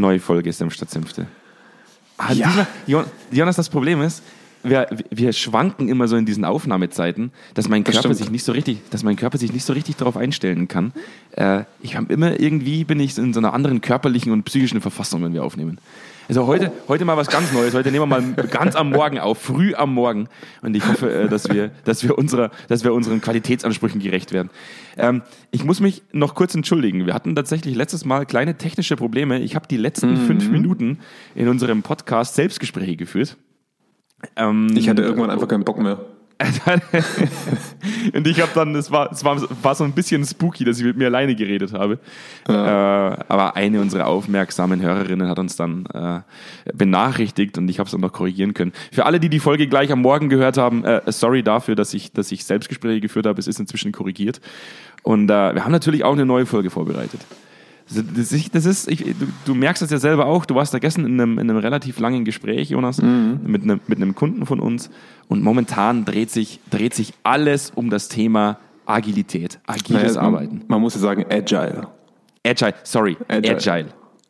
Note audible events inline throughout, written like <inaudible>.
Neue Folge Senf statt Senfte. Ah, ja. Jonas, das Problem ist, wir, wir schwanken immer so in diesen Aufnahmezeiten, dass mein Körper das sich nicht so richtig, dass mein Körper sich nicht so richtig darauf einstellen kann. Äh, ich habe immer irgendwie bin ich in so einer anderen körperlichen und psychischen Verfassung, wenn wir aufnehmen. Also heute, heute mal was ganz Neues. Heute nehmen wir mal ganz am Morgen auf, früh am Morgen. Und ich hoffe, äh, dass wir, dass wir, unserer, dass wir unseren Qualitätsansprüchen gerecht werden. Ähm, ich muss mich noch kurz entschuldigen. Wir hatten tatsächlich letztes Mal kleine technische Probleme. Ich habe die letzten mhm. fünf Minuten in unserem Podcast Selbstgespräche geführt. Ähm, ich hatte irgendwann einfach keinen Bock mehr. <laughs> und ich habe dann, es war, es war, war so ein bisschen spooky, dass ich mit mir alleine geredet habe. Ja. Äh, aber eine unserer aufmerksamen Hörerinnen hat uns dann äh, benachrichtigt und ich habe es dann noch korrigieren können. Für alle, die die Folge gleich am Morgen gehört haben, äh, sorry dafür, dass ich, dass ich Selbstgespräche geführt habe. Es ist inzwischen korrigiert. Und äh, wir haben natürlich auch eine neue Folge vorbereitet. Das ist, das ist ich, du, du, merkst das ja selber auch. Du warst da gestern in einem, in einem relativ langen Gespräch, Jonas, mhm. mit, einem, mit einem Kunden von uns. Und momentan dreht sich, dreht sich alles um das Thema Agilität, agiles naja, Arbeiten. Man, man, muss ja sagen, agile. Agile, sorry, agile. agile.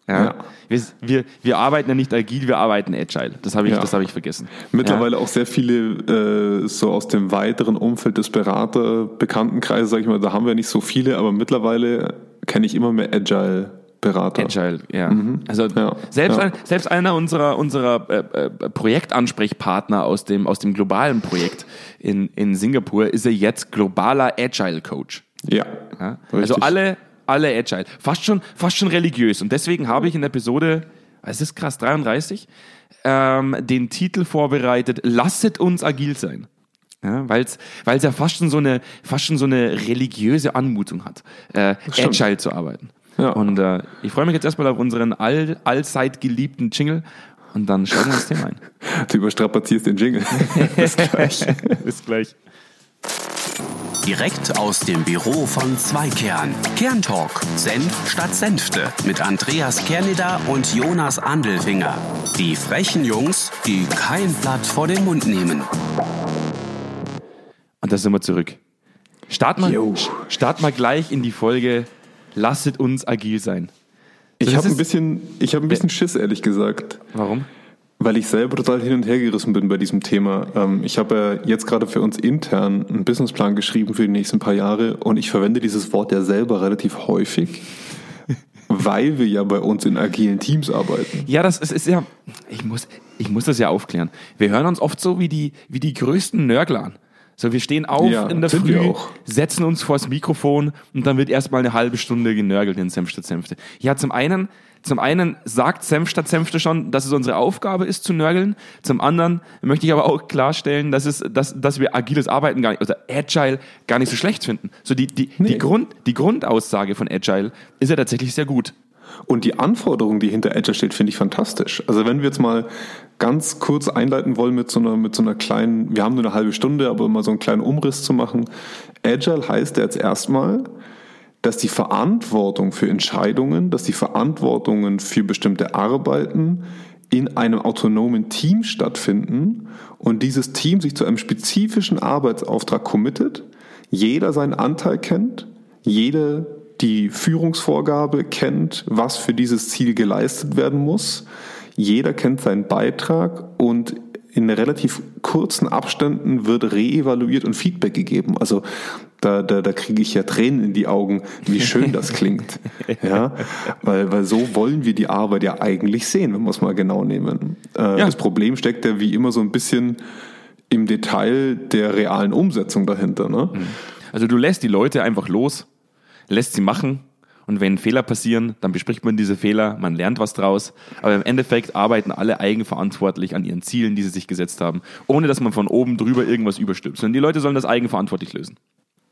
Ja. ja. Wir, wir, wir, arbeiten ja nicht agil, wir arbeiten agile. Das habe ich, ja. hab ich vergessen. Mittlerweile ja. auch sehr viele äh, so aus dem weiteren Umfeld des Berater-Bekanntenkreises, sage ich mal, da haben wir nicht so viele, aber mittlerweile kenne ich immer mehr Agile. Berater. Agile, ja. Mhm. Also ja, selbst, ja. selbst einer unserer, unserer äh, äh, Projektansprechpartner aus dem, aus dem globalen Projekt in, in Singapur ist er jetzt globaler Agile Coach. Ja. ja? Also alle, alle Agile. Fast schon, fast schon religiös. Und deswegen habe ich in Episode, es ist krass, 33, ähm, den Titel vorbereitet, Lasset uns agil sein. Ja, weil es ja fast schon so eine fast schon so eine religiöse Anmutung hat, äh, agile zu arbeiten. Ja. Und äh, ich freue mich jetzt erstmal auf unseren all, allzeit geliebten Jingle und dann schauen wir uns Thema ein. <laughs> Du überstrapazierst den Jingle. <laughs> Bis gleich. <laughs> Bis gleich. Direkt aus dem Büro von Zweikern. Kerntalk. Senf statt Senfte. Mit Andreas Kerneder und Jonas Andelfinger. Die frechen Jungs, die kein Blatt vor den Mund nehmen. Und da sind wir zurück. Start mal, start mal gleich in die Folge Lasset uns agil sein. ich habe ein bisschen, ich habe ein bisschen Schiss, ehrlich gesagt. Warum? Weil ich selber total hin und her gerissen bin bei diesem Thema. Ähm, ich habe ja jetzt gerade für uns intern einen Businessplan geschrieben für die nächsten paar Jahre und ich verwende dieses Wort ja selber relativ häufig, <laughs> weil wir ja bei uns in agilen Teams arbeiten. Ja, das ist, ist ja, ich muss, ich muss das ja aufklären. Wir hören uns oft so wie die, wie die größten Nörgler an. So, wir stehen auf ja, in der Früh, setzen uns vors Mikrofon und dann wird erstmal eine halbe Stunde genörgelt in Senf statt Senfte. Ja, zum einen, zum einen sagt Senf statt Senfte schon, dass es unsere Aufgabe ist zu nörgeln. Zum anderen möchte ich aber auch klarstellen, dass es, dass, dass wir agiles Arbeiten gar nicht, oder Agile gar nicht so schlecht finden. So die, die, nee. die Grund, die Grundaussage von Agile ist ja tatsächlich sehr gut. Und die Anforderung, die hinter Agile steht, finde ich fantastisch. Also wenn wir jetzt mal ganz kurz einleiten wollen mit so einer, mit so einer kleinen, wir haben nur eine halbe Stunde, aber mal so einen kleinen Umriss zu machen. Agile heißt jetzt erstmal, dass die Verantwortung für Entscheidungen, dass die Verantwortungen für bestimmte Arbeiten in einem autonomen Team stattfinden und dieses Team sich zu einem spezifischen Arbeitsauftrag committet, jeder seinen Anteil kennt, jeder die Führungsvorgabe kennt, was für dieses Ziel geleistet werden muss. Jeder kennt seinen Beitrag und in relativ kurzen Abständen wird reevaluiert und Feedback gegeben. Also da, da, da kriege ich ja Tränen in die Augen, wie schön das <laughs> klingt. Ja, weil, weil so wollen wir die Arbeit ja eigentlich sehen, wenn wir es mal genau nehmen. Äh, ja. Das Problem steckt ja wie immer so ein bisschen im Detail der realen Umsetzung dahinter. Ne? Mhm. Also du lässt die Leute einfach los lässt sie machen und wenn Fehler passieren, dann bespricht man diese Fehler, man lernt was draus. Aber im Endeffekt arbeiten alle eigenverantwortlich an ihren Zielen, die sie sich gesetzt haben, ohne dass man von oben drüber irgendwas überstülpt. Sondern die Leute sollen das eigenverantwortlich lösen.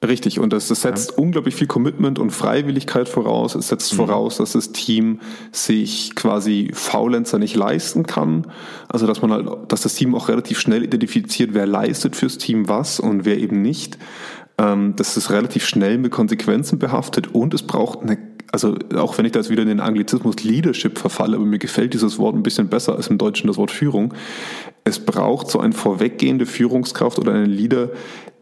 Richtig, und das, das setzt ja. unglaublich viel Commitment und Freiwilligkeit voraus. Es setzt mhm. voraus, dass das Team sich quasi Faulenzer nicht leisten kann. Also dass man halt, dass das Team auch relativ schnell identifiziert, wer leistet fürs Team was und wer eben nicht. Ähm, das ist relativ schnell mit Konsequenzen behaftet und es braucht eine also auch wenn ich da jetzt wieder in den Anglizismus Leadership verfalle, aber mir gefällt dieses Wort ein bisschen besser als im Deutschen das Wort Führung. Es braucht so eine vorweggehende Führungskraft oder einen Leader,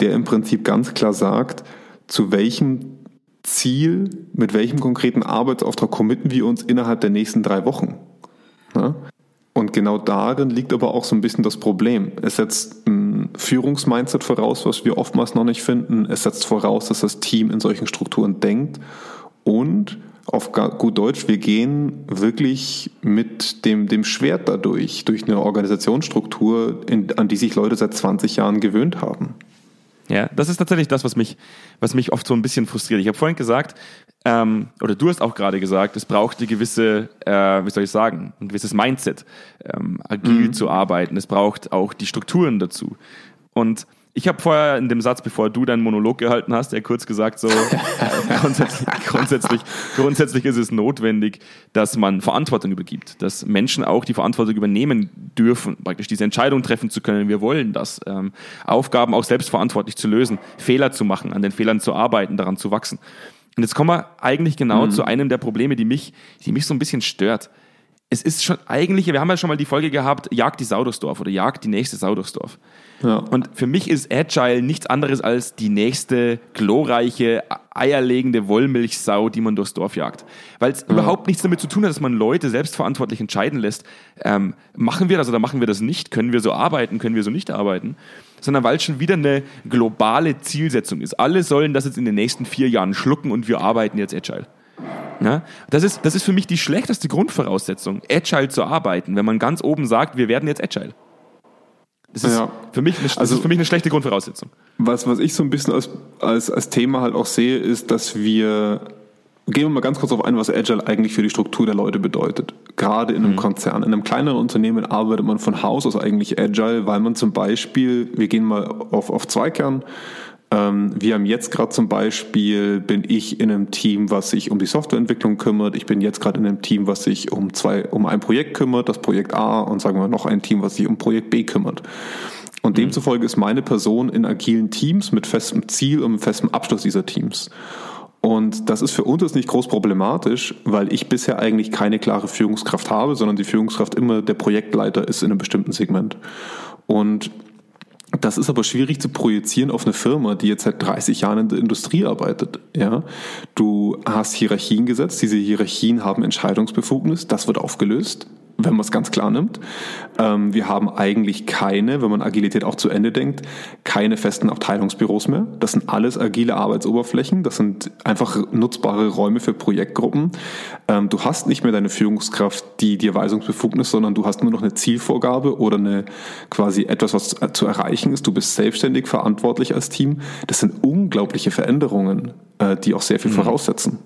der im Prinzip ganz klar sagt, zu welchem Ziel, mit welchem konkreten Arbeitsauftrag committen wir uns innerhalb der nächsten drei Wochen. Ja? Und genau darin liegt aber auch so ein bisschen das Problem. Es setzt ein Führungsmindset voraus, was wir oftmals noch nicht finden. Es setzt voraus, dass das Team in solchen Strukturen denkt. Und auf gut Deutsch, wir gehen wirklich mit dem, dem Schwert dadurch, durch eine Organisationsstruktur, in, an die sich Leute seit 20 Jahren gewöhnt haben. Ja, das ist tatsächlich das, was mich, was mich oft so ein bisschen frustriert. Ich habe vorhin gesagt, ähm, oder du hast auch gerade gesagt, es braucht eine gewisse, äh, wie soll ich sagen, ein gewisses Mindset, ähm, agil mhm. zu arbeiten. Es braucht auch die Strukturen dazu. Und ich habe vorher in dem Satz, bevor du deinen Monolog gehalten hast, ja kurz gesagt, so <laughs> grundsätzlich, grundsätzlich, grundsätzlich ist es notwendig, dass man Verantwortung übergibt, dass Menschen auch die Verantwortung übernehmen dürfen, praktisch diese Entscheidung treffen zu können. Wir wollen das, ähm, Aufgaben auch selbstverantwortlich zu lösen, Fehler zu machen, an den Fehlern zu arbeiten, daran zu wachsen. Und jetzt kommen wir eigentlich genau mhm. zu einem der Probleme, die mich, die mich so ein bisschen stört es ist schon eigentlich, wir haben ja schon mal die Folge gehabt, jagt die Sau durchs Dorf oder jagt die nächste Sau durchs Dorf. Ja. Und für mich ist Agile nichts anderes als die nächste glorreiche, eierlegende Wollmilchsau, die man durchs Dorf jagt. Weil es ja. überhaupt nichts damit zu tun hat, dass man Leute selbstverantwortlich entscheiden lässt. Ähm, machen wir das oder machen wir das nicht? Können wir so arbeiten? Können wir so nicht arbeiten? Sondern weil es schon wieder eine globale Zielsetzung ist. Alle sollen das jetzt in den nächsten vier Jahren schlucken und wir arbeiten jetzt Agile. Ja, das, ist, das ist für mich die schlechteste Grundvoraussetzung, agile zu arbeiten, wenn man ganz oben sagt, wir werden jetzt agile. Das ist, ja. für, mich eine, also, für mich eine schlechte Grundvoraussetzung. Was, was ich so ein bisschen als, als, als Thema halt auch sehe, ist, dass wir Gehen wir mal ganz kurz auf ein, was Agile eigentlich für die Struktur der Leute bedeutet. Gerade in einem mhm. Konzern. In einem kleineren Unternehmen arbeitet man von Haus aus eigentlich Agile, weil man zum Beispiel, wir gehen mal auf, auf Zweikern, wir haben jetzt gerade zum Beispiel, bin ich in einem Team, was sich um die Softwareentwicklung kümmert. Ich bin jetzt gerade in einem Team, was sich um zwei, um ein Projekt kümmert, das Projekt A und sagen wir noch ein Team, was sich um Projekt B kümmert. Und mhm. demzufolge ist meine Person in agilen Teams mit festem Ziel und festem Abschluss dieser Teams. Und das ist für uns nicht groß problematisch, weil ich bisher eigentlich keine klare Führungskraft habe, sondern die Führungskraft immer der Projektleiter ist in einem bestimmten Segment. Und das ist aber schwierig zu projizieren auf eine Firma, die jetzt seit 30 Jahren in der Industrie arbeitet. Ja, du hast Hierarchien gesetzt. Diese Hierarchien haben Entscheidungsbefugnis. Das wird aufgelöst wenn man es ganz klar nimmt. Ähm, wir haben eigentlich keine, wenn man Agilität auch zu Ende denkt, keine festen Abteilungsbüros mehr. Das sind alles agile Arbeitsoberflächen. Das sind einfach nutzbare Räume für Projektgruppen. Ähm, du hast nicht mehr deine Führungskraft, die dir Weisungsbefugnis, sondern du hast nur noch eine Zielvorgabe oder eine quasi etwas, was zu erreichen ist. Du bist selbstständig verantwortlich als Team. Das sind unglaubliche Veränderungen, äh, die auch sehr viel mhm. voraussetzen.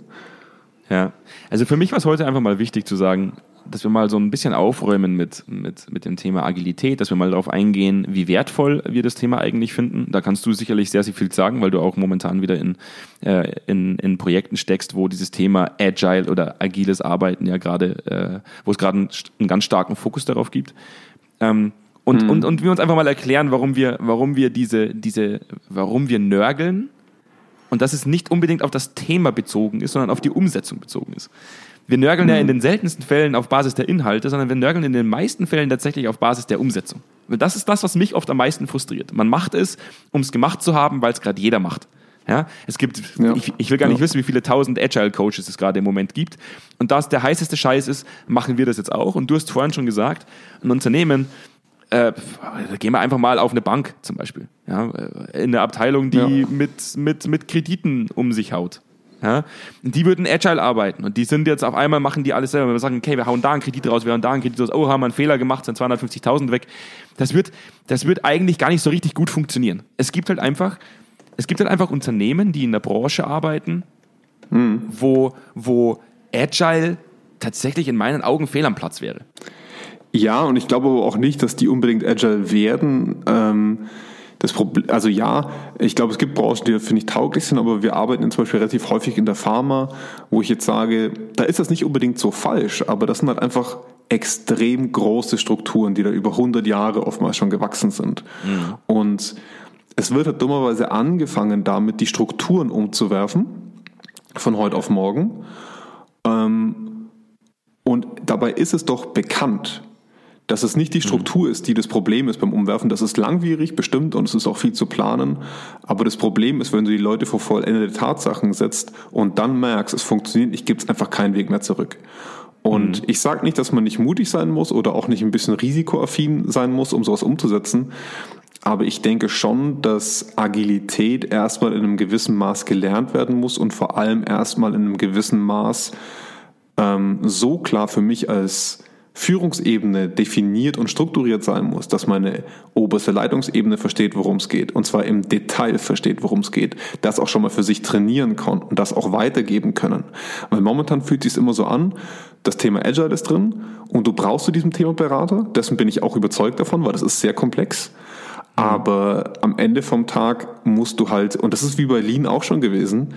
Ja, also für mich war es heute einfach mal wichtig zu sagen, dass wir mal so ein bisschen aufräumen mit, mit, mit dem Thema Agilität, dass wir mal darauf eingehen, wie wertvoll wir das Thema eigentlich finden. Da kannst du sicherlich sehr, sehr viel sagen, weil du auch momentan wieder in, äh, in, in Projekten steckst, wo dieses Thema Agile oder agiles Arbeiten ja gerade, äh, wo es gerade einen, einen, ganz starken Fokus darauf gibt. Ähm, und, mhm. und, und wir uns einfach mal erklären, warum wir, warum wir diese, diese, warum wir nörgeln und dass es nicht unbedingt auf das Thema bezogen ist, sondern auf die Umsetzung bezogen ist. Wir nörgeln mhm. ja in den seltensten Fällen auf Basis der Inhalte, sondern wir nörgeln in den meisten Fällen tatsächlich auf Basis der Umsetzung. Das ist das, was mich oft am meisten frustriert. Man macht es, um es gemacht zu haben, weil es gerade jeder macht. Ja, es gibt, ja. ich, ich, will gar nicht ja. wissen, wie viele tausend Agile Coaches es gerade im Moment gibt. Und das der heißeste Scheiß ist, machen wir das jetzt auch. Und du hast vorhin schon gesagt, ein Unternehmen, äh, gehen wir einfach mal auf eine Bank zum Beispiel. Ja, in eine Abteilung, die ja. mit, mit, mit Krediten um sich haut. Ja? Und die würden agile arbeiten und die sind jetzt auf einmal, machen die alles selber. Wenn wir sagen, okay, wir hauen da einen Kredit raus, wir hauen da einen Kredit raus, oh, haben wir einen Fehler gemacht, sind 250.000 weg. Das wird, das wird eigentlich gar nicht so richtig gut funktionieren. Es gibt halt einfach, es gibt halt einfach Unternehmen, die in der Branche arbeiten, hm. wo, wo agile tatsächlich in meinen Augen fehl am Platz wäre. Ja, und ich glaube aber auch nicht, dass die unbedingt agile werden. Ähm das Problem, also ja, ich glaube, es gibt Branchen, die finde ich tauglich sind, aber wir arbeiten zum Beispiel relativ häufig in der Pharma, wo ich jetzt sage, da ist das nicht unbedingt so falsch, aber das sind halt einfach extrem große Strukturen, die da über 100 Jahre oftmals schon gewachsen sind. Mhm. Und es wird halt dummerweise angefangen damit, die Strukturen umzuwerfen, von heute auf morgen. Ähm, und dabei ist es doch bekannt, dass es nicht die Struktur ist, die das Problem ist beim Umwerfen. Das ist langwierig, bestimmt, und es ist auch viel zu planen. Aber das Problem ist, wenn du die Leute vor vollendete Tatsachen setzt und dann merkst, es funktioniert nicht, gibt es einfach keinen Weg mehr zurück. Und mhm. ich sage nicht, dass man nicht mutig sein muss oder auch nicht ein bisschen risikoaffin sein muss, um sowas umzusetzen. Aber ich denke schon, dass Agilität erstmal in einem gewissen Maß gelernt werden muss und vor allem erstmal in einem gewissen Maß ähm, so klar für mich als Führungsebene definiert und strukturiert sein muss, dass meine oberste Leitungsebene versteht, worum es geht, und zwar im Detail versteht, worum es geht, das auch schon mal für sich trainieren kann und das auch weitergeben können. Weil momentan fühlt sich immer so an, das Thema Agile ist drin und du brauchst zu diesem Thema Berater, dessen bin ich auch überzeugt davon, weil das ist sehr komplex. Aber am Ende vom Tag musst du halt, und das ist wie bei Lean auch schon gewesen,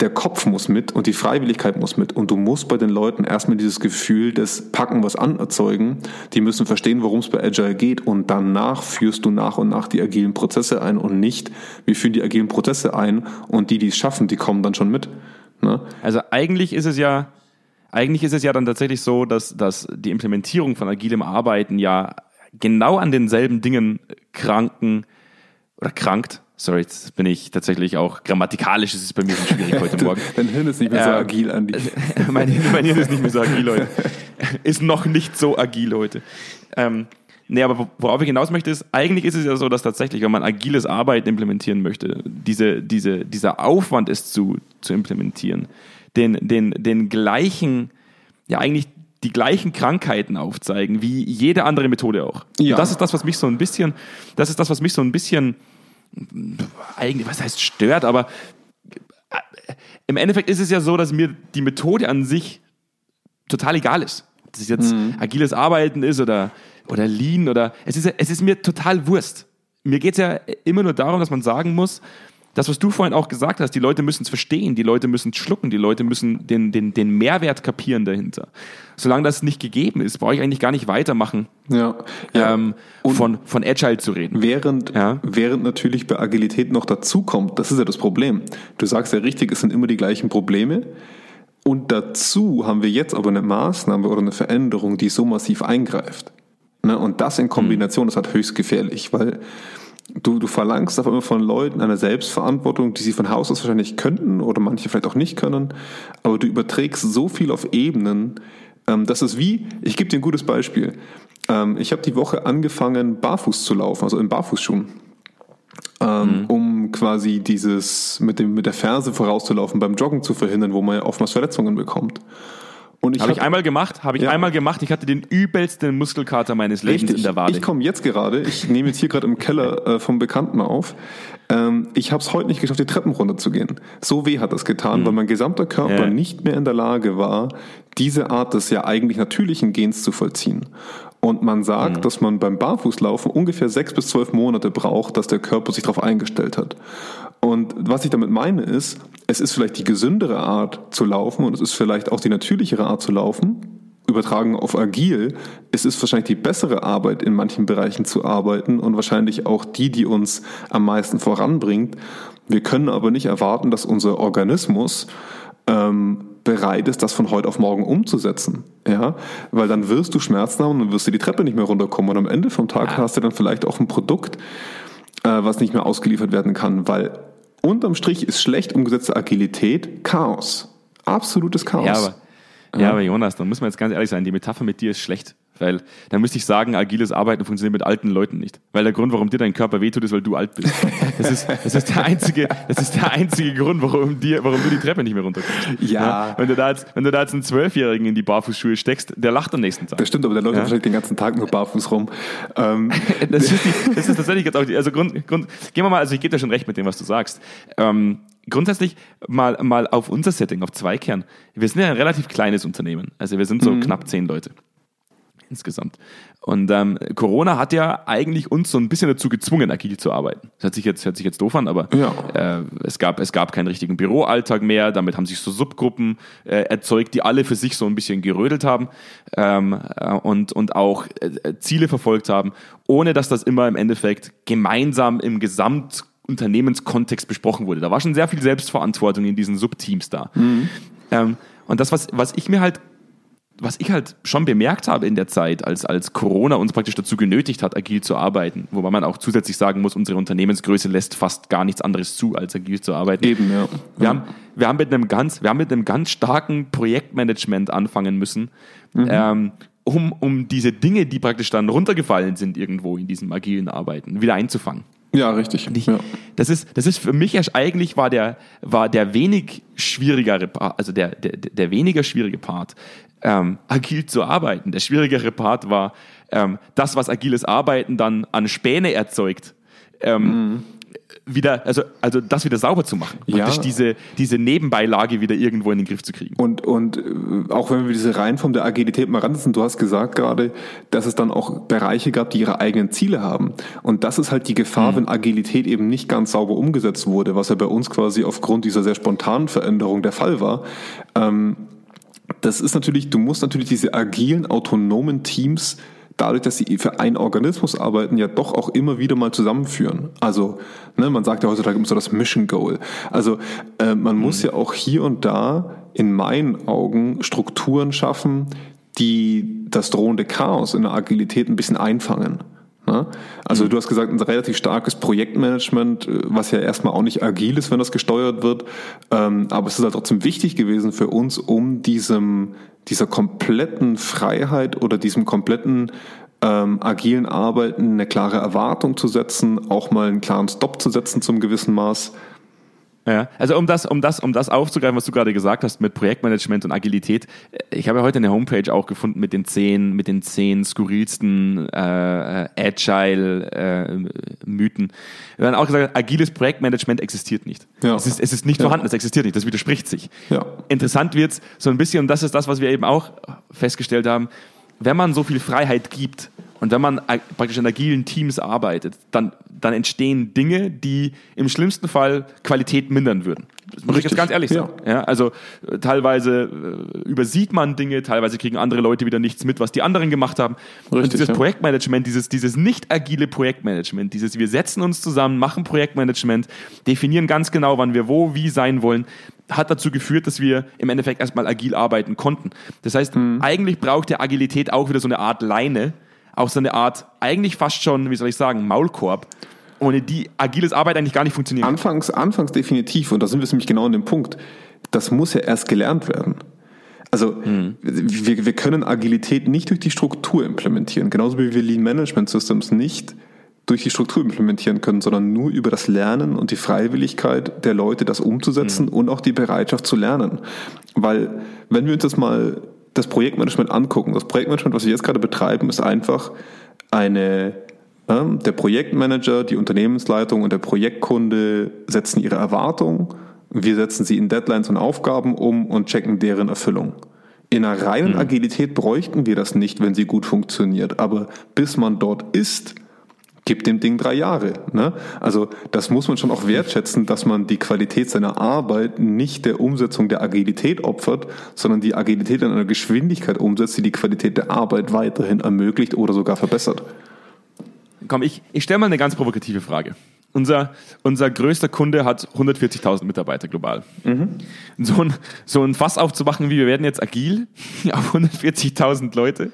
der Kopf muss mit und die Freiwilligkeit muss mit. Und du musst bei den Leuten erstmal dieses Gefühl des Packen was an erzeugen. Die müssen verstehen, worum es bei Agile geht. Und danach führst du nach und nach die agilen Prozesse ein und nicht, wir führen die agilen Prozesse ein und die, die es schaffen, die kommen dann schon mit. Ne? Also eigentlich ist es ja, eigentlich ist es ja dann tatsächlich so, dass, dass die Implementierung von agilem Arbeiten ja genau an denselben Dingen kranken oder krankt. Sorry, jetzt bin ich tatsächlich auch grammatikalisch, ist es bei mir schon schwierig heute <laughs> Morgen. Dein Hirn ist nicht mehr so ähm, agil, Andi. <laughs> mein, mein Hirn ist nicht mehr so agil heute. <laughs> ist noch nicht so agil heute. Ähm, nee, aber worauf ich hinaus möchte, ist, eigentlich ist es ja so, dass tatsächlich, wenn man agiles Arbeiten implementieren möchte, diese, diese, dieser Aufwand ist zu, zu implementieren, den, den, den gleichen, ja eigentlich die gleichen Krankheiten aufzeigen, wie jede andere Methode auch. Ja. Und das ist das, was mich so ein bisschen, das ist das, was mich so ein bisschen, eigentlich, was heißt stört, aber äh, im Endeffekt ist es ja so, dass mir die Methode an sich total egal ist. Ob das jetzt mhm. agiles Arbeiten ist oder, oder Lean oder, es ist, es ist mir total Wurst. Mir geht es ja immer nur darum, dass man sagen muss, das, was du vorhin auch gesagt hast, die Leute müssen es verstehen, die Leute müssen es schlucken, die Leute müssen den, den, den Mehrwert kapieren dahinter. Solange das nicht gegeben ist, brauche ich eigentlich gar nicht weitermachen, ja, ja. Ähm, von, von Agile zu reden. Während, ja? während natürlich bei Agilität noch dazukommt, das ist ja das Problem. Du sagst ja richtig, es sind immer die gleichen Probleme. Und dazu haben wir jetzt aber eine Maßnahme oder eine Veränderung, die so massiv eingreift. Ne? Und das in Kombination ist halt höchst gefährlich, weil Du, du verlangst auf einmal von Leuten eine Selbstverantwortung, die sie von Haus aus wahrscheinlich könnten oder manche vielleicht auch nicht können, aber du überträgst so viel auf Ebenen, ähm, dass es wie, ich gebe dir ein gutes Beispiel. Ähm, ich habe die Woche angefangen, barfuß zu laufen, also in Barfußschuhen. Ähm, mhm. um quasi dieses mit, dem, mit der Ferse vorauszulaufen beim Joggen zu verhindern, wo man ja oftmals Verletzungen bekommt. Und ich habe ich einmal gemacht, habe ich ja. einmal gemacht. Ich hatte den übelsten Muskelkater meines Lebens Richtig. in der Wade. Ich komme jetzt gerade, ich nehme jetzt hier gerade im Keller <laughs> äh, vom Bekannten auf. Ähm, ich habe es heute nicht geschafft, die Treppen runterzugehen. So weh hat das getan, mhm. weil mein gesamter Körper ja. nicht mehr in der Lage war, diese Art des ja eigentlich natürlichen Gens zu vollziehen. Und man sagt, mhm. dass man beim Barfußlaufen ungefähr sechs bis zwölf Monate braucht, dass der Körper sich darauf eingestellt hat. Und was ich damit meine ist, es ist vielleicht die gesündere Art zu laufen und es ist vielleicht auch die natürlichere Art zu laufen. Übertragen auf agil, es ist wahrscheinlich die bessere Arbeit, in manchen Bereichen zu arbeiten und wahrscheinlich auch die, die uns am meisten voranbringt. Wir können aber nicht erwarten, dass unser Organismus ähm, bereit ist, das von heute auf morgen umzusetzen. Ja, weil dann wirst du Schmerzen haben und dann wirst du die Treppe nicht mehr runterkommen und am Ende vom Tag hast du dann vielleicht auch ein Produkt, äh, was nicht mehr ausgeliefert werden kann, weil Unterm Strich ist schlecht umgesetzte Agilität Chaos. Absolutes Chaos. Ja, aber, ja, aber Jonas, da muss man jetzt ganz ehrlich sein, die Metapher mit dir ist schlecht. Weil da müsste ich sagen, agiles Arbeiten funktioniert mit alten Leuten nicht. Weil der Grund, warum dir dein Körper wehtut, ist, weil du alt bist. Das ist, das ist, der, einzige, das ist der einzige Grund, warum, dir, warum du die Treppe nicht mehr runterkommst. Ja. ja. Wenn, du da jetzt, wenn du da jetzt einen Zwölfjährigen in die Barfußschuhe steckst, der lacht am nächsten Tag. Das stimmt, aber der läuft ja? wahrscheinlich den ganzen Tag nur barfuß rum. Ähm. <laughs> das, ist die, das ist tatsächlich jetzt auch die, also Grund, Grund, gehen wir mal, also ich gebe dir schon recht mit dem, was du sagst. Ähm, grundsätzlich mal, mal auf unser Setting, auf Zweikern. Wir sind ja ein relativ kleines Unternehmen. Also wir sind so mhm. knapp zehn Leute insgesamt. Und ähm, Corona hat ja eigentlich uns so ein bisschen dazu gezwungen, agil zu arbeiten. Das hört sich jetzt, hört sich jetzt doof an, aber ja. äh, es, gab, es gab keinen richtigen Büroalltag mehr. Damit haben sich so Subgruppen äh, erzeugt, die alle für sich so ein bisschen gerödelt haben ähm, äh, und, und auch äh, Ziele verfolgt haben, ohne dass das immer im Endeffekt gemeinsam im Gesamt Unternehmenskontext besprochen wurde. Da war schon sehr viel Selbstverantwortung in diesen Subteams da. Mhm. Ähm, und das, was, was ich mir halt was ich halt schon bemerkt habe in der Zeit, als, als Corona uns praktisch dazu genötigt hat, agil zu arbeiten, wobei man auch zusätzlich sagen muss, unsere Unternehmensgröße lässt fast gar nichts anderes zu, als agil zu arbeiten. Eben, ja. Wir, Haben, wir, haben mit einem ganz, wir haben mit einem ganz starken Projektmanagement anfangen müssen, mhm. ähm, um, um diese Dinge, die praktisch dann runtergefallen sind irgendwo in diesem agilen Arbeiten, wieder einzufangen. Ja, richtig. Ich, ja. Das, ist, das ist für mich eigentlich war der, war der wenig schwierigere Part, also der, der, der weniger schwierige Part, ähm, agil zu arbeiten. Der schwierigere Part war ähm, das, was agiles Arbeiten dann an Späne erzeugt. Ähm, mhm wieder, also, also das wieder sauber zu machen. Ja. diese, diese Nebenbeilage wieder irgendwo in den Griff zu kriegen. Und, und äh, auch wenn wir diese Reihenform der Agilität mal ransetzen, du hast gesagt gerade, dass es dann auch Bereiche gab, die ihre eigenen Ziele haben. Und das ist halt die Gefahr, mhm. wenn Agilität eben nicht ganz sauber umgesetzt wurde, was ja bei uns quasi aufgrund dieser sehr spontanen Veränderung der Fall war. Ähm, das ist natürlich, du musst natürlich diese agilen, autonomen Teams dadurch, dass sie für einen Organismus arbeiten, ja doch auch immer wieder mal zusammenführen. Also, ne, man sagt ja heutzutage immer so das Mission Goal. Also, äh, man mhm. muss ja auch hier und da in meinen Augen Strukturen schaffen, die das drohende Chaos in der Agilität ein bisschen einfangen. Ne? Also mhm. du hast gesagt, ein relativ starkes Projektmanagement, äh, was ja erstmal auch nicht agil ist, wenn das gesteuert wird. Ähm, aber es ist halt trotzdem wichtig gewesen für uns, um diesem, dieser kompletten Freiheit oder diesem kompletten ähm, agilen Arbeiten eine klare Erwartung zu setzen, auch mal einen klaren Stop zu setzen zum gewissen Maß. Ja, also um das, um das, um das aufzugreifen, was du gerade gesagt hast mit Projektmanagement und Agilität, äh, ich habe ja heute eine Homepage auch gefunden mit den zehn, mit den zehn skurrilsten äh, Agile-Mythen. Äh, Wir haben auch gesagt, agiles Projektmanagement existiert nicht. Ja. Es, ist, es ist nicht ja. vorhanden, es existiert nicht, das widerspricht sich. Ja. Interessant wird's so ein bisschen, und das ist das, was wir eben auch festgestellt haben, wenn man so viel Freiheit gibt und wenn man praktisch in agilen Teams arbeitet, dann, dann entstehen Dinge, die im schlimmsten Fall Qualität mindern würden. Das muss ich jetzt ganz ehrlich sagen. Ja. ja also äh, teilweise äh, übersieht man Dinge, teilweise kriegen andere Leute wieder nichts mit, was die anderen gemacht haben. Richtig, und dieses ja. Projektmanagement, dieses, dieses nicht agile Projektmanagement, dieses wir setzen uns zusammen, machen Projektmanagement, definieren ganz genau, wann wir wo, wie sein wollen, hat dazu geführt, dass wir im Endeffekt erstmal agil arbeiten konnten. Das heißt, mhm. eigentlich braucht der Agilität auch wieder so eine Art Leine, auch so eine Art, eigentlich fast schon, wie soll ich sagen, Maulkorb, ohne die agiles Arbeit eigentlich gar nicht funktioniert. Anfangs, anfangs definitiv, und da sind wir nämlich genau an dem Punkt, das muss ja erst gelernt werden. Also mhm. wir, wir können Agilität nicht durch die Struktur implementieren, genauso wie wir Lean Management Systems nicht durch die Struktur implementieren können, sondern nur über das Lernen und die Freiwilligkeit der Leute, das umzusetzen mhm. und auch die Bereitschaft zu lernen. Weil, wenn wir uns das mal das Projektmanagement angucken, das Projektmanagement, was wir jetzt gerade betreiben, ist einfach eine, äh, der Projektmanager, die Unternehmensleitung und der Projektkunde setzen ihre Erwartungen, wir setzen sie in Deadlines und Aufgaben um und checken deren Erfüllung. In einer reinen mhm. Agilität bräuchten wir das nicht, wenn sie gut funktioniert. Aber bis man dort ist, gibt dem Ding drei Jahre. Ne? Also das muss man schon auch wertschätzen, dass man die Qualität seiner Arbeit nicht der Umsetzung der Agilität opfert, sondern die Agilität in einer Geschwindigkeit umsetzt, die die Qualität der Arbeit weiterhin ermöglicht oder sogar verbessert. Komm, ich, ich stelle mal eine ganz provokative Frage. Unser, unser größter Kunde hat 140.000 Mitarbeiter global. Mhm. So, ein, so ein Fass aufzumachen, wie wir werden jetzt agil <laughs> auf 140.000 Leute,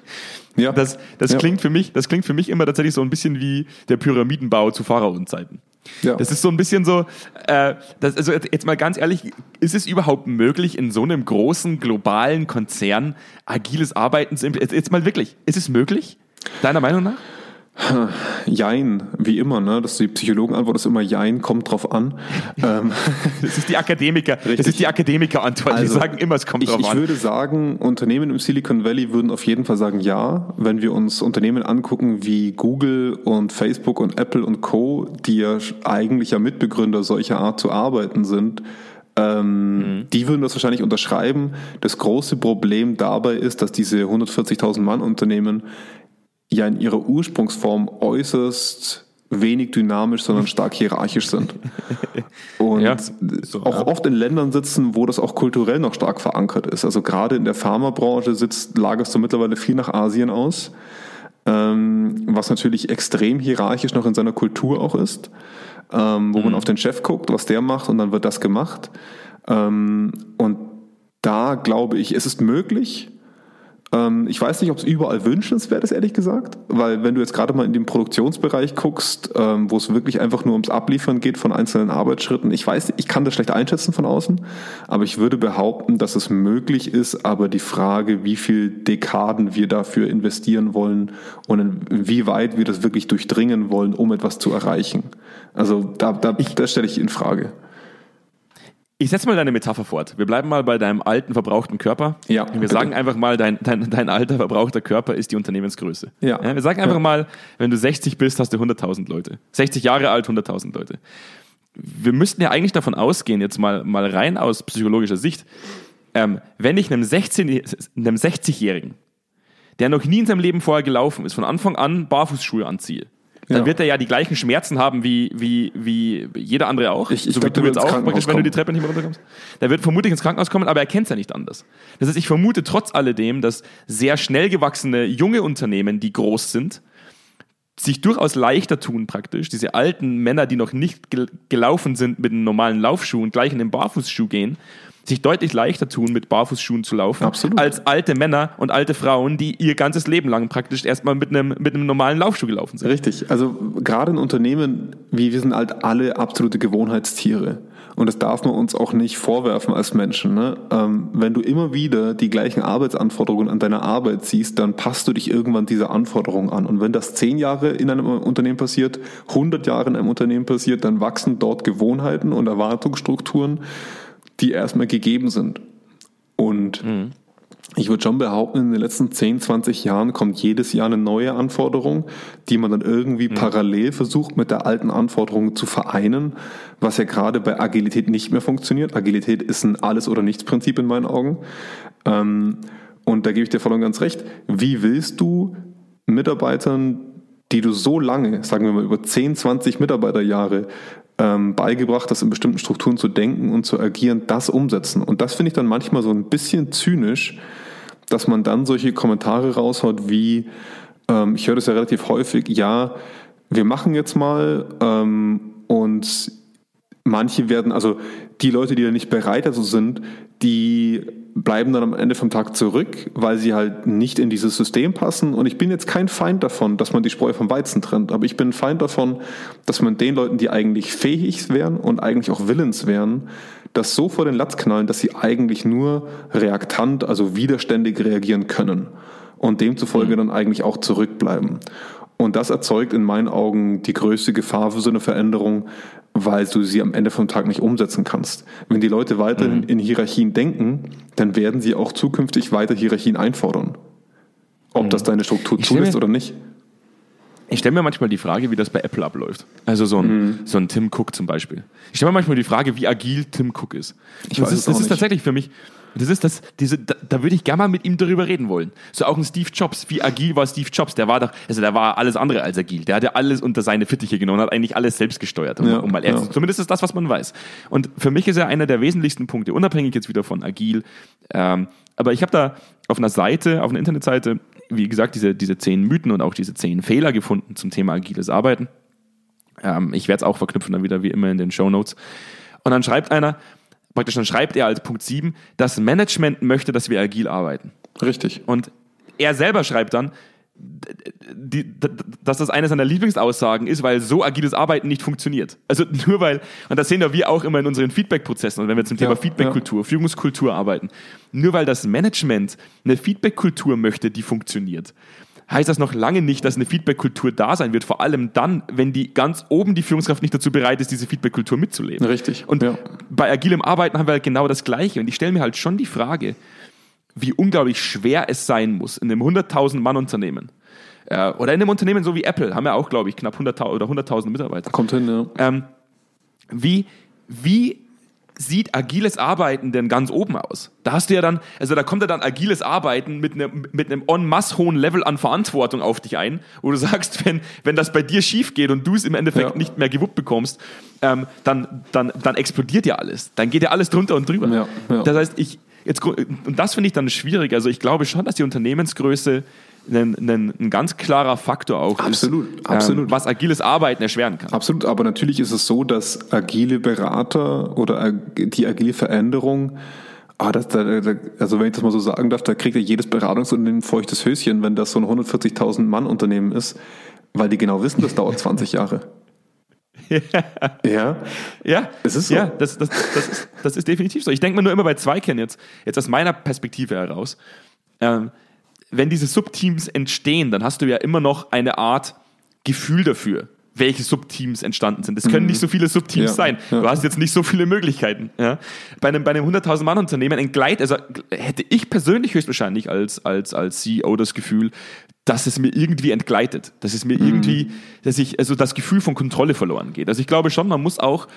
ja. Das, das, ja. klingt für mich, das klingt für mich immer tatsächlich so ein bisschen wie der Pyramidenbau zu Pharaonenzeiten. Ja. Das ist so ein bisschen so, äh, das, also jetzt mal ganz ehrlich, ist es überhaupt möglich, in so einem großen globalen Konzern agiles Arbeiten zu implementieren? Jetzt mal wirklich, ist es möglich, deiner Meinung nach? <laughs> Jein, wie immer, ne? Das ist die Psychologenantwort ist immer Jein, kommt drauf an. <laughs> Ähm, <laughs> das ist die Akademiker, Richtig. das ist die Akademikerantwort. Also, die sagen immer, es kommt ich, drauf ich an. Ich würde sagen, Unternehmen im Silicon Valley würden auf jeden Fall sagen ja, wenn wir uns Unternehmen angucken wie Google und Facebook und Apple und Co., die ja eigentlich ja Mitbegründer solcher Art zu arbeiten sind. Ähm, mhm. Die würden das wahrscheinlich unterschreiben. Das große Problem dabei ist, dass diese 140.000 Mann Unternehmen ja in ihrer Ursprungsform äußerst wenig dynamisch, sondern <laughs> stark hierarchisch sind. Und ja, so, auch ja. oft in Ländern sitzen, wo das auch kulturell noch stark verankert ist. Also gerade in der Pharmabranche sitzt, lagerst du mittlerweile viel nach Asien aus, ähm, was natürlich extrem hierarchisch noch in seiner Kultur auch ist, ähm, wo mhm. man auf den Chef guckt, was der macht und dann wird das gemacht. Ähm, und da glaube ich, es ist möglich, ich weiß nicht, ob es überall wünschenswert ist, ehrlich gesagt, weil wenn du jetzt gerade mal in den Produktionsbereich guckst, ähm, wo es wirklich einfach nur ums Abliefern geht von einzelnen Arbeitsschritten, ich weiß, ich kann das schlecht einschätzen von außen, aber ich würde behaupten, dass es möglich ist, aber die Frage, wie viel Dekaden wir dafür investieren wollen und wie weit wir das wirklich durchdringen wollen, um etwas zu erreichen. Also da, da, ich, das stelle ich in Frage. Ich setze mal deine Metapher fort. Wir bleiben mal bei deinem alten, verbrauchten Körper. Ja. Wir bitte. sagen einfach mal, dein, dein, dein alter, verbrauchter Körper ist die Unternehmensgröße. Ja. ja wir sagen einfach ja. mal, wenn du 60 bist, hast du 100.000 Leute. 60 Jahre alt, 100.000 Leute. Wir müssten ja eigentlich davon ausgehen, jetzt mal, mal rein aus psychologischer Sicht, ähm, wenn ich einem, 16, einem 60-Jährigen, der noch nie in seinem Leben vorher gelaufen ist, von Anfang an Barfußschuhe anziehe, dann ja. wird er ja die gleichen Schmerzen haben wie, wie, wie jeder andere auch. Ich, ich so glaub, wie du jetzt auch, praktisch, wenn du die Treppe nicht mehr runterkommst. Der wird vermutlich ins Krankenhaus kommen, aber er kennt es ja nicht anders. Das heißt, ich vermute trotz alledem, dass sehr schnell gewachsene junge Unternehmen, die groß sind, sich durchaus leichter tun praktisch. Diese alten Männer, die noch nicht gelaufen sind mit einem normalen Laufschuh und gleich in den Barfußschuh gehen sich deutlich leichter tun, mit Barfußschuhen zu laufen, Absolut. als alte Männer und alte Frauen, die ihr ganzes Leben lang praktisch erstmal mit einem, mit einem normalen Laufschuh gelaufen sind. Richtig. Also gerade in Unternehmen, wie wir sind halt alle absolute Gewohnheitstiere. Und das darf man uns auch nicht vorwerfen als Menschen. Ne? Ähm, wenn du immer wieder die gleichen Arbeitsanforderungen an deiner Arbeit siehst, dann passt du dich irgendwann dieser Anforderung an. Und wenn das zehn Jahre in einem Unternehmen passiert, 100 Jahre in einem Unternehmen passiert, dann wachsen dort Gewohnheiten und Erwartungsstrukturen die erstmal gegeben sind. Und mhm. ich würde schon behaupten, in den letzten 10, 20 Jahren kommt jedes Jahr eine neue Anforderung, die man dann irgendwie mhm. parallel versucht mit der alten Anforderung zu vereinen, was ja gerade bei Agilität nicht mehr funktioniert. Agilität ist ein Alles- oder Nichts-Prinzip in meinen Augen. Ähm, und da gebe ich dir voll und ganz recht. Wie willst du Mitarbeitern, die du so lange, sagen wir mal über 10, 20 Mitarbeiterjahre ähm, beigebracht, das in bestimmten Strukturen zu denken und zu agieren, das umsetzen. Und das finde ich dann manchmal so ein bisschen zynisch, dass man dann solche Kommentare raushaut wie, ähm, ich höre das ja relativ häufig, ja, wir machen jetzt mal ähm, und manche werden, also die Leute, die da nicht bereit dazu sind, die bleiben dann am Ende vom Tag zurück, weil sie halt nicht in dieses System passen. Und ich bin jetzt kein Feind davon, dass man die Spreu vom Weizen trennt, aber ich bin ein Feind davon, dass man den Leuten, die eigentlich fähig wären und eigentlich auch willens wären, das so vor den Latz knallen, dass sie eigentlich nur reaktant, also widerständig reagieren können und demzufolge mhm. dann eigentlich auch zurückbleiben. Und das erzeugt in meinen Augen die größte Gefahr für so eine Veränderung, weil du sie am Ende vom Tag nicht umsetzen kannst. Wenn die Leute weiterhin mhm. in Hierarchien denken, dann werden sie auch zukünftig weiter Hierarchien einfordern. Ob mhm. das deine Struktur zulässt oder nicht. Ich stelle mir manchmal die Frage, wie das bei Apple abläuft. Also so ein, mhm. so ein Tim Cook zum Beispiel. Ich stelle mir manchmal die Frage, wie agil Tim Cook ist. Ich das weiß ist, das ist tatsächlich für mich, das ist das, diese, da, da würde ich gerne mal mit ihm darüber reden wollen. So auch ein Steve Jobs. Wie agil war Steve Jobs? Der war doch, also der war alles andere als agil. Der hat ja alles unter seine Fittiche genommen, hat eigentlich alles selbst gesteuert. Um, ja, um mal ehrlich, ja. Zumindest ist das, was man weiß. Und für mich ist er einer der wesentlichsten Punkte, unabhängig jetzt wieder von agil. Ähm, aber ich habe da auf einer Seite, auf einer Internetseite, wie gesagt, diese, diese zehn Mythen und auch diese zehn Fehler gefunden zum Thema agiles Arbeiten. Ähm, ich werde es auch verknüpfen dann wieder wie immer in den Show Notes. Und dann schreibt einer, praktisch dann schreibt er als Punkt 7, das Management möchte, dass wir agil arbeiten. Richtig. Und er selber schreibt dann, die, dass das eine seiner Lieblingsaussagen ist, weil so agiles Arbeiten nicht funktioniert. Also <laughs> nur weil, und das sehen wir auch immer in unseren Feedback-Prozessen und wenn wir zum Thema ja, Feedback-Kultur, ja. Führungskultur arbeiten, nur weil das Management eine Feedback-Kultur möchte, die funktioniert, heißt das noch lange nicht, dass eine Feedback-Kultur da sein wird. Vor allem dann, wenn die ganz oben die Führungskraft nicht dazu bereit ist, diese Feedback-Kultur mitzuleben. Richtig. Und ja. bei agilem Arbeiten haben wir halt genau das Gleiche. Und ich stelle mir halt schon die Frage, wie unglaublich schwer es sein muss in einem 100.000 Mann Unternehmen äh, oder in einem Unternehmen so wie Apple haben wir auch glaube ich knapp 100.000 oder 100.000 Mitarbeiter. Kommt hin, ja. Ähm, wie wie sieht agiles Arbeiten denn ganz oben aus? Da hast du ja dann, also da kommt ja dann agiles Arbeiten mit einem, mit einem en masse hohen Level an Verantwortung auf dich ein, wo du sagst, <laughs> wenn, wenn das bei dir schief geht und du es im Endeffekt ja. nicht mehr gewuppt bekommst, ähm, dann, dann, dann explodiert ja alles. Dann geht ja alles drunter und drüber. Ja, ja. Das heißt, ich, jetzt, und das finde ich dann schwierig. Also ich glaube schon, dass die Unternehmensgröße ein, ein, ein ganz klarer Faktor auch absolut, ist, absolut. Ähm, was agiles Arbeiten erschweren kann. Absolut, aber natürlich ist es so, dass agile Berater oder die agile Veränderung Ah, das, da, da, also wenn ich das mal so sagen darf, da kriegt ja jedes Beratungsunternehmen ein feuchtes Höschen, wenn das so ein 140.000 Mann Unternehmen ist, weil die genau wissen, das dauert <laughs> 20 Jahre. Ja. Ja. Es ist so. Ja, das, das, das, ist, das ist definitiv so. Ich denke mir nur immer bei Zweikern jetzt, jetzt aus meiner Perspektive heraus, ähm, wenn diese Subteams entstehen, dann hast du ja immer noch eine Art Gefühl dafür, welche Subteams entstanden sind. Es können mhm. nicht so viele Subteams ja, sein. Ja. Du hast jetzt nicht so viele Möglichkeiten. Ja? Bei einem, bei einem 100.000 Mann Unternehmen entgleit, also hätte ich persönlich höchstwahrscheinlich als, als, als CEO das Gefühl, dass es mir irgendwie entgleitet, dass es mir mhm. irgendwie, dass ich, also das Gefühl von Kontrolle verloren geht. Also ich glaube schon, man muss auch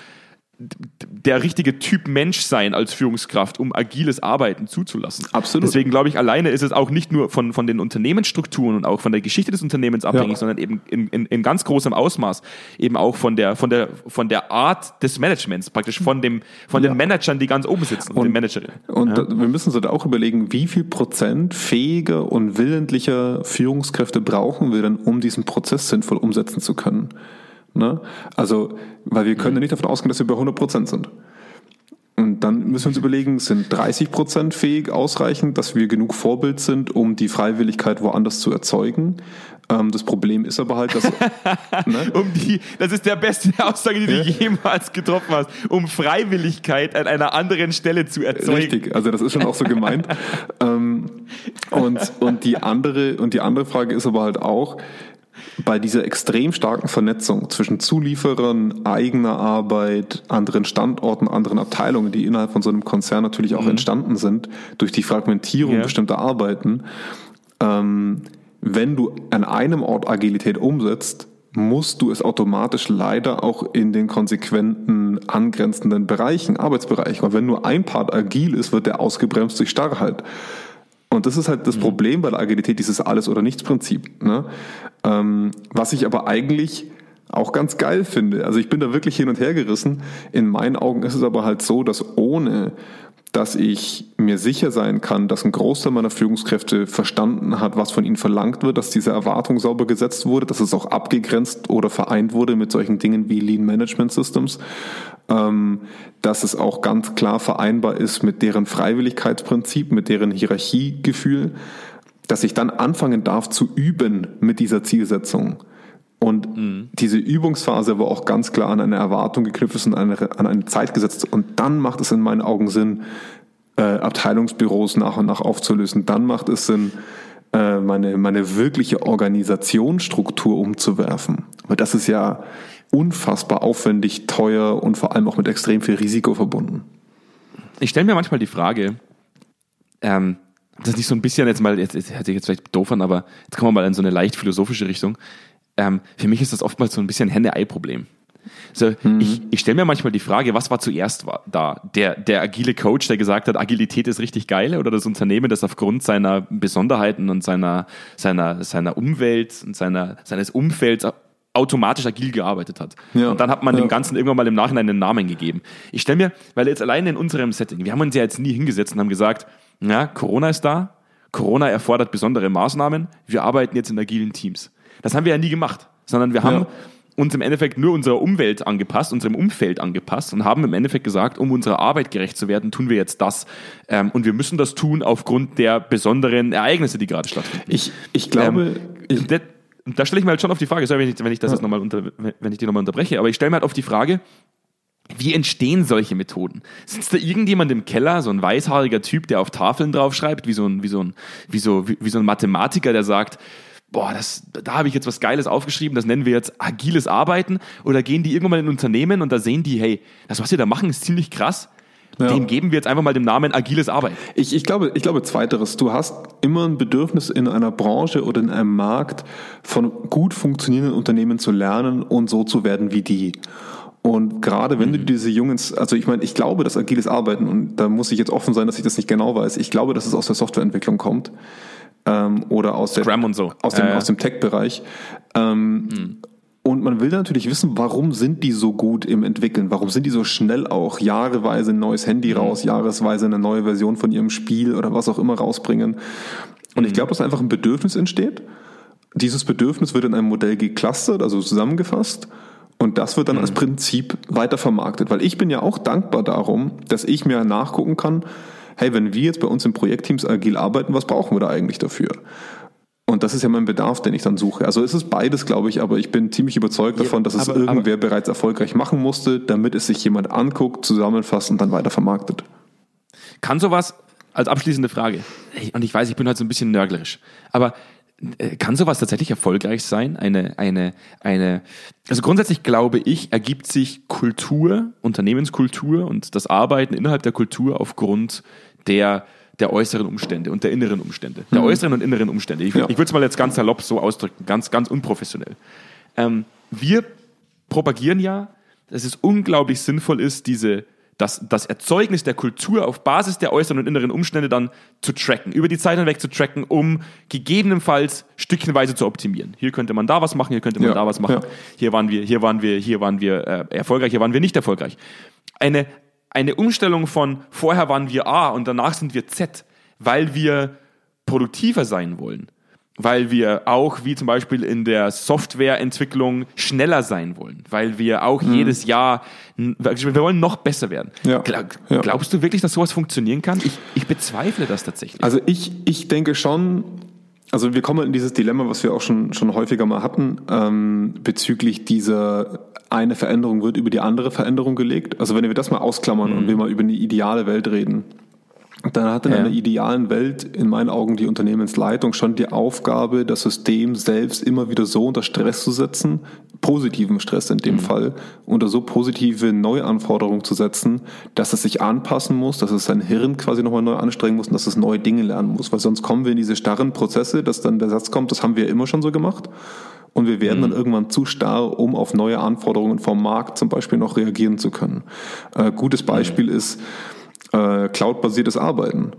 der richtige Typ Mensch sein als Führungskraft, um agiles Arbeiten zuzulassen. Absolut. Deswegen glaube ich, alleine ist es auch nicht nur von, von den Unternehmensstrukturen und auch von der Geschichte des Unternehmens abhängig, ja. sondern eben in, in, in ganz großem Ausmaß eben auch von der, von der, von der Art des Managements, praktisch von dem, von ja. den Managern, die ganz oben sitzen und, den Managerinnen. Und ja. wir müssen uns da auch überlegen, wie viel Prozent fähiger und willentlicher Führungskräfte brauchen wir denn, um diesen Prozess sinnvoll umsetzen zu können. Ne? Also, weil wir können ja nicht davon ausgehen, dass wir bei 100 Prozent sind. Und dann müssen wir uns überlegen, sind 30 Prozent fähig ausreichend, dass wir genug Vorbild sind, um die Freiwilligkeit woanders zu erzeugen? Ähm, das Problem ist aber halt, dass. <laughs> ne? um die, das ist der beste <laughs> Aussage, die du ja. jemals getroffen hast, um Freiwilligkeit an einer anderen Stelle zu erzeugen. Richtig, also das ist schon auch so gemeint. <laughs> ähm, und, und, die andere, und die andere Frage ist aber halt auch, bei dieser extrem starken Vernetzung zwischen Zulieferern, eigener Arbeit, anderen Standorten, anderen Abteilungen, die innerhalb von so einem Konzern natürlich auch mhm. entstanden sind, durch die Fragmentierung yeah. bestimmter Arbeiten, ähm, wenn du an einem Ort Agilität umsetzt, musst du es automatisch leider auch in den konsequenten angrenzenden Bereichen, Arbeitsbereichen. Und wenn nur ein Part agil ist, wird der ausgebremst durch Starrheit. Und das ist halt das mhm. Problem bei der Agilität, dieses Alles- oder Nichts-Prinzip. Ne? Ähm, was ich aber eigentlich auch ganz geil finde. Also ich bin da wirklich hin und her gerissen. In meinen Augen ist es aber halt so, dass ohne dass ich mir sicher sein kann, dass ein Großteil meiner Führungskräfte verstanden hat, was von ihnen verlangt wird, dass diese Erwartung sauber gesetzt wurde, dass es auch abgegrenzt oder vereint wurde mit solchen Dingen wie Lean Management Systems, ähm, dass es auch ganz klar vereinbar ist mit deren Freiwilligkeitsprinzip, mit deren Hierarchiegefühl, dass ich dann anfangen darf zu üben mit dieser Zielsetzung. Und mhm. diese Übungsphase war auch ganz klar an eine Erwartung geknüpft ist und an eine, an eine Zeit gesetzt. Und dann macht es in meinen Augen Sinn, äh, Abteilungsbüros nach und nach aufzulösen. Dann macht es Sinn, äh, meine, meine wirkliche Organisationsstruktur umzuwerfen. Aber das ist ja unfassbar aufwendig, teuer und vor allem auch mit extrem viel Risiko verbunden. Ich stelle mir manchmal die Frage, ähm, das ist nicht so ein bisschen jetzt mal, jetzt, jetzt hört sich jetzt vielleicht doof an, aber jetzt kommen wir mal in so eine leicht philosophische Richtung ähm, für mich ist das oftmals so ein bisschen Henne-Ei-Problem. So, mhm. Ich, ich stelle mir manchmal die Frage, was war zuerst da? Der, der agile Coach, der gesagt hat, Agilität ist richtig geil, oder das Unternehmen, das aufgrund seiner Besonderheiten und seiner, seiner, seiner Umwelt und seiner, seines Umfelds automatisch agil gearbeitet hat. Ja. Und dann hat man ja. dem Ganzen irgendwann mal im Nachhinein einen Namen gegeben. Ich stelle mir, weil jetzt alleine in unserem Setting, wir haben uns ja jetzt nie hingesetzt und haben gesagt, ja, Corona ist da, Corona erfordert besondere Maßnahmen, wir arbeiten jetzt in agilen Teams. Das haben wir ja nie gemacht, sondern wir haben ja. uns im Endeffekt nur unserer Umwelt angepasst, unserem Umfeld angepasst und haben im Endeffekt gesagt, um unserer Arbeit gerecht zu werden, tun wir jetzt das. Ähm, und wir müssen das tun aufgrund der besonderen Ereignisse, die gerade stattfinden. Ich, ich glaube, ähm, ich, da, da stelle ich mir halt schon auf die Frage, sorry, wenn ich, wenn ich das ja. jetzt nochmal unter, wenn ich die nochmal unterbreche, aber ich stelle mir halt auf die Frage, wie entstehen solche Methoden? Sitzt da irgendjemand im Keller, so ein weißhaariger Typ, der auf Tafeln draufschreibt, wie so ein, wie so ein, wie so, wie, wie so ein Mathematiker, der sagt, boah, das, da habe ich jetzt was Geiles aufgeschrieben, das nennen wir jetzt agiles Arbeiten. Oder gehen die irgendwann mal in ein Unternehmen und da sehen die, hey, das, was wir da machen, ist ziemlich krass. Ja. Dem geben wir jetzt einfach mal den Namen agiles Arbeiten. Ich, ich, glaube, ich glaube zweiteres. Du hast immer ein Bedürfnis in einer Branche oder in einem Markt von gut funktionierenden Unternehmen zu lernen und so zu werden wie die. Und gerade wenn du mhm. diese jungen, also ich meine, ich glaube, dass agiles Arbeiten, und da muss ich jetzt offen sein, dass ich das nicht genau weiß, ich glaube, dass es aus der Softwareentwicklung kommt ähm, oder aus, der, so. aus dem, äh. aus dem Tech-Bereich. Ähm, mhm. Und man will natürlich wissen, warum sind die so gut im Entwickeln? Warum sind die so schnell auch? Jahreweise ein neues Handy mhm. raus, jahresweise eine neue Version von ihrem Spiel oder was auch immer rausbringen. Und ich glaube, dass einfach ein Bedürfnis entsteht. Dieses Bedürfnis wird in einem Modell geclustert, also zusammengefasst. Und das wird dann mhm. als Prinzip weitervermarktet. Weil ich bin ja auch dankbar darum, dass ich mir nachgucken kann, hey, wenn wir jetzt bei uns im Projektteams agil arbeiten, was brauchen wir da eigentlich dafür? Und das ist ja mein Bedarf, den ich dann suche. Also es ist beides, glaube ich, aber ich bin ziemlich überzeugt davon, dass es aber, irgendwer aber, bereits erfolgreich machen musste, damit es sich jemand anguckt, zusammenfasst und dann weiter vermarktet. Kann sowas, als abschließende Frage, und ich weiß, ich bin halt so ein bisschen nörglerisch, aber kann sowas tatsächlich erfolgreich sein? Eine, eine, eine, also grundsätzlich glaube ich, ergibt sich Kultur, Unternehmenskultur und das Arbeiten innerhalb der Kultur aufgrund der der äußeren Umstände und der inneren Umstände. Der mhm. äußeren und inneren Umstände. Ich, ja. ich würde es mal jetzt ganz salopp so ausdrücken, ganz, ganz unprofessionell. Ähm, wir propagieren ja, dass es unglaublich sinnvoll ist, diese, das, das Erzeugnis der Kultur auf Basis der äußeren und inneren Umstände dann zu tracken, über die Zeit hinweg zu tracken, um gegebenenfalls stückchenweise zu optimieren. Hier könnte man da was machen, hier könnte man ja, da was machen. Ja. Hier waren wir, hier waren wir, hier waren wir äh, erfolgreich, hier waren wir nicht erfolgreich. Eine, eine Umstellung von vorher waren wir A und danach sind wir Z, weil wir produktiver sein wollen, weil wir auch, wie zum Beispiel in der Softwareentwicklung, schneller sein wollen, weil wir auch mhm. jedes Jahr, wir wollen noch besser werden. Ja. Glaub. Glaubst du wirklich, dass sowas funktionieren kann? Ich, ich bezweifle das tatsächlich. Also ich, ich denke schon, also wir kommen in dieses Dilemma, was wir auch schon, schon häufiger mal hatten, ähm, bezüglich dieser eine Veränderung wird über die andere Veränderung gelegt. Also wenn wir das mal ausklammern mhm. und wir mal über eine ideale Welt reden, dann hat in ja. einer idealen Welt in meinen Augen die Unternehmensleitung schon die Aufgabe, das System selbst immer wieder so unter Stress zu setzen, positiven Stress in dem mhm. Fall, unter so positive Neuanforderungen zu setzen, dass es sich anpassen muss, dass es sein Hirn quasi nochmal neu anstrengen muss und dass es neue Dinge lernen muss, weil sonst kommen wir in diese starren Prozesse, dass dann der Satz kommt, das haben wir immer schon so gemacht und wir werden mhm. dann irgendwann zu starr, um auf neue Anforderungen vom Markt zum Beispiel noch reagieren zu können. Äh, gutes Beispiel mhm. ist, äh, cloud-basiertes Arbeiten.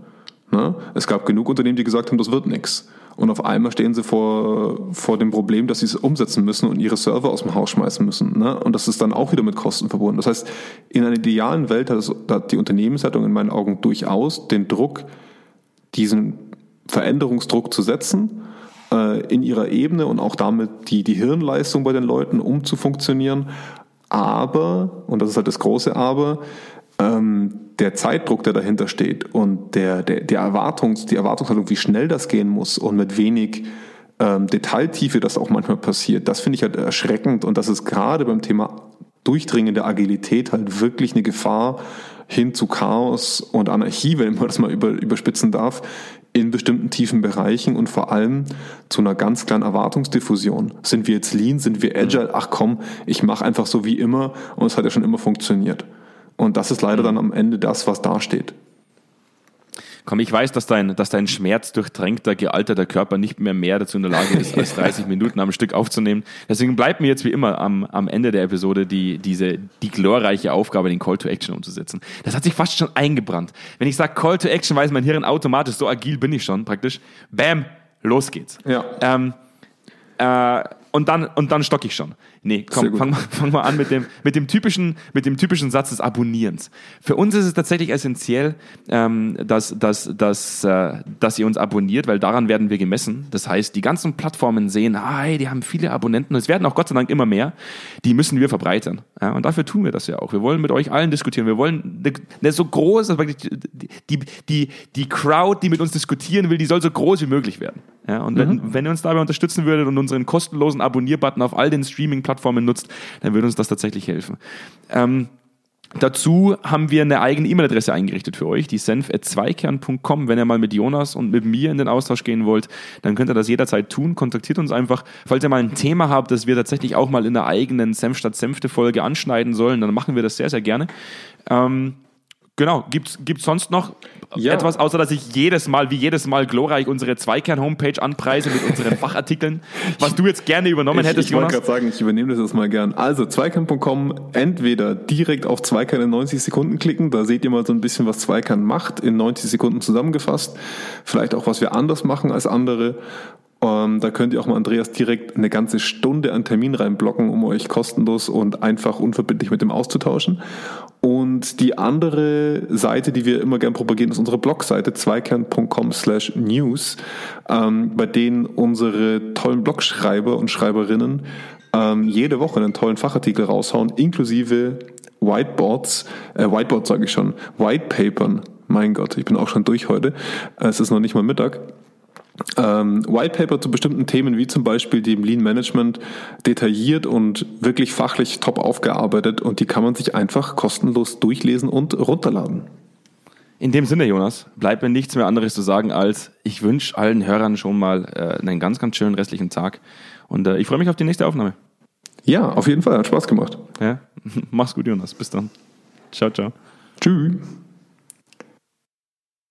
Ne? Es gab genug Unternehmen, die gesagt haben, das wird nichts. Und auf einmal stehen sie vor, vor dem Problem, dass sie es umsetzen müssen und ihre Server aus dem Haus schmeißen müssen. Ne? Und das ist dann auch wieder mit Kosten verbunden. Das heißt, in einer idealen Welt hat, es, hat die Unternehmensleitung in meinen Augen durchaus den Druck, diesen Veränderungsdruck zu setzen äh, in ihrer Ebene und auch damit die, die Hirnleistung bei den Leuten, um zu funktionieren. Aber, und das ist halt das große Aber, ähm, der Zeitdruck, der dahinter steht und der, der, der Erwartungs, die Erwartungshaltung, wie schnell das gehen muss und mit wenig ähm, Detailtiefe das auch manchmal passiert, das finde ich halt erschreckend und das ist gerade beim Thema durchdringende Agilität halt wirklich eine Gefahr hin zu Chaos und Anarchie, wenn man das mal über, überspitzen darf, in bestimmten tiefen Bereichen und vor allem zu einer ganz kleinen Erwartungsdiffusion. Sind wir jetzt lean, sind wir agile? Ach komm, ich mache einfach so wie immer und es hat ja schon immer funktioniert. Und das ist leider mhm. dann am Ende das, was dasteht. Komm, ich weiß, dass dein, dass dein schmerzdurchtränkter, gealterter Körper nicht mehr mehr dazu in der Lage ist, <laughs> als 30 Minuten am Stück aufzunehmen. Deswegen bleibt mir jetzt wie immer am, am Ende der Episode die, diese, die glorreiche Aufgabe, den Call to Action umzusetzen. Das hat sich fast schon eingebrannt. Wenn ich sage Call to Action, weiß mein Hirn automatisch, so agil bin ich schon praktisch. Bam, los geht's. Ja. Ähm, äh, und dann, und dann stock ich schon. Nee, komm, fang, <laughs> fang mal an mit dem, mit, dem typischen, mit dem typischen Satz des Abonnierens. Für uns ist es tatsächlich essentiell, ähm, dass, dass, dass, äh, dass ihr uns abonniert, weil daran werden wir gemessen. Das heißt, die ganzen Plattformen sehen, ah, hey, die haben viele Abonnenten, und es werden auch Gott sei Dank immer mehr, die müssen wir verbreitern. Ja, und dafür tun wir das ja auch. Wir wollen mit euch allen diskutieren. Wir wollen eine so groß, die, die, die Crowd, die mit uns diskutieren will, die soll so groß wie möglich werden. Ja, und wenn, mhm. wenn ihr uns dabei unterstützen würdet und unseren kostenlosen Abonnierbutton auf all den Streaming-Plattformen nutzt, dann würde uns das tatsächlich helfen. Ähm, Dazu haben wir eine eigene E-Mail-Adresse eingerichtet für euch, die senf.zweikern.com. Wenn ihr mal mit Jonas und mit mir in den Austausch gehen wollt, dann könnt ihr das jederzeit tun. Kontaktiert uns einfach. Falls ihr mal ein Thema habt, das wir tatsächlich auch mal in der eigenen Senf statt Senfte-Folge anschneiden sollen, dann machen wir das sehr, sehr gerne. Ähm, Genau, gibt es sonst noch ja. etwas, außer dass ich jedes Mal, wie jedes Mal glorreich unsere Zweikern-Homepage anpreise mit unseren <laughs> Fachartikeln, was du jetzt gerne übernommen ich, hättest, ich Jonas? Ich wollte gerade sagen, ich übernehme das jetzt mal gern. Also, zweikern.com, entweder direkt auf Zweikern in 90 Sekunden klicken, da seht ihr mal so ein bisschen, was Zweikern macht, in 90 Sekunden zusammengefasst. Vielleicht auch, was wir anders machen als andere. Ähm, da könnt ihr auch mal Andreas direkt eine ganze Stunde an Termin reinblocken, um euch kostenlos und einfach unverbindlich mit dem auszutauschen. Und die andere Seite, die wir immer gern propagieren, ist unsere Blogseite zweikern.com slash news, ähm, bei denen unsere tollen Blogschreiber und Schreiberinnen ähm, jede Woche einen tollen Fachartikel raushauen, inklusive Whiteboards, äh, Whiteboards sage ich schon, Whitepapern Mein Gott, ich bin auch schon durch heute. Es ist noch nicht mal Mittag. Ähm, White Paper zu bestimmten Themen wie zum Beispiel dem Lean Management detailliert und wirklich fachlich top aufgearbeitet und die kann man sich einfach kostenlos durchlesen und runterladen. In dem Sinne, Jonas, bleibt mir nichts mehr anderes zu sagen, als ich wünsche allen Hörern schon mal äh, einen ganz, ganz schönen restlichen Tag und äh, ich freue mich auf die nächste Aufnahme. Ja, auf jeden Fall, hat Spaß gemacht. Ja, <laughs> mach's gut, Jonas. Bis dann. Ciao, ciao. Tschüss.